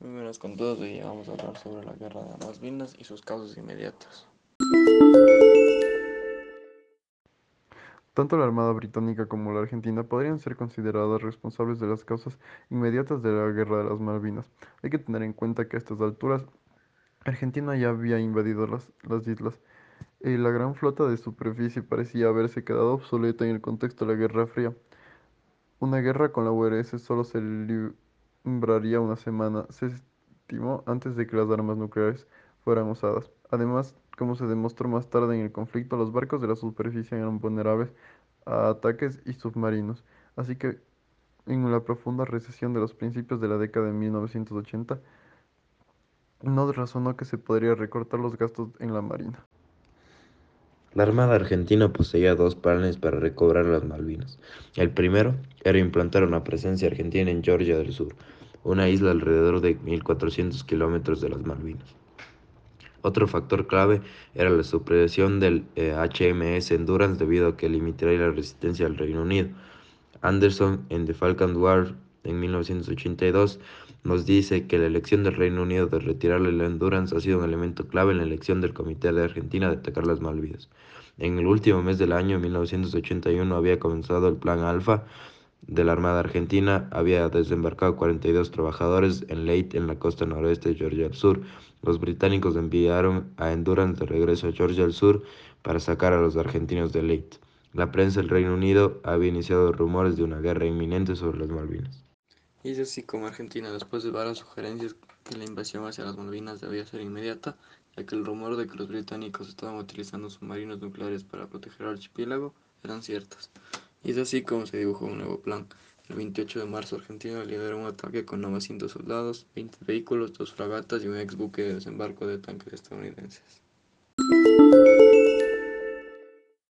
Muy buenas con todos, hoy vamos a hablar sobre la guerra de Malvinas y sus causas inmediatas. Tanto la Armada Británica como la Argentina podrían ser consideradas responsables de las causas inmediatas de la Guerra de las Malvinas. Hay que tener en cuenta que a estas alturas Argentina ya había invadido las, las islas y la gran flota de superficie parecía haberse quedado obsoleta en el contexto de la Guerra Fría. Una guerra con la URSS solo se libraría una semana, se estimó, antes de que las armas nucleares fueran usadas. Además, como se demostró más tarde en el conflicto, los barcos de la superficie eran vulnerables a ataques y submarinos, así que en la profunda recesión de los principios de la década de 1980, no razonó que se podría recortar los gastos en la marina. La Armada Argentina poseía dos planes para recobrar las Malvinas. El primero era implantar una presencia argentina en Georgia del Sur, una isla alrededor de 1.400 kilómetros de las Malvinas. Otro factor clave era la supresión del HMS eh, Endurance debido a que limitaría la resistencia al Reino Unido. Anderson en The Falkland War en 1982 nos dice que la elección del Reino Unido de retirarle la Endurance ha sido un elemento clave en la elección del Comité de Argentina de atacar las Malvinas. En el último mes del año 1981 había comenzado el Plan Alfa de la Armada Argentina, había desembarcado 42 trabajadores en Leyte, en la costa noroeste de Georgia del Sur. Los británicos enviaron a Endurance de regreso a Georgia del Sur para sacar a los argentinos de Leyte. La prensa del Reino Unido había iniciado rumores de una guerra inminente sobre las Malvinas. Y es así como Argentina, después de varias sugerencias que la invasión hacia las Malvinas debía ser inmediata, ya que el rumor de que los británicos estaban utilizando submarinos nucleares para proteger el archipiélago eran ciertas. Y es así como se dibujó un nuevo plan. El 28 de marzo Argentina lideró un ataque con 900 soldados, 20 vehículos, dos fragatas y un ex buque de desembarco de tanques estadounidenses.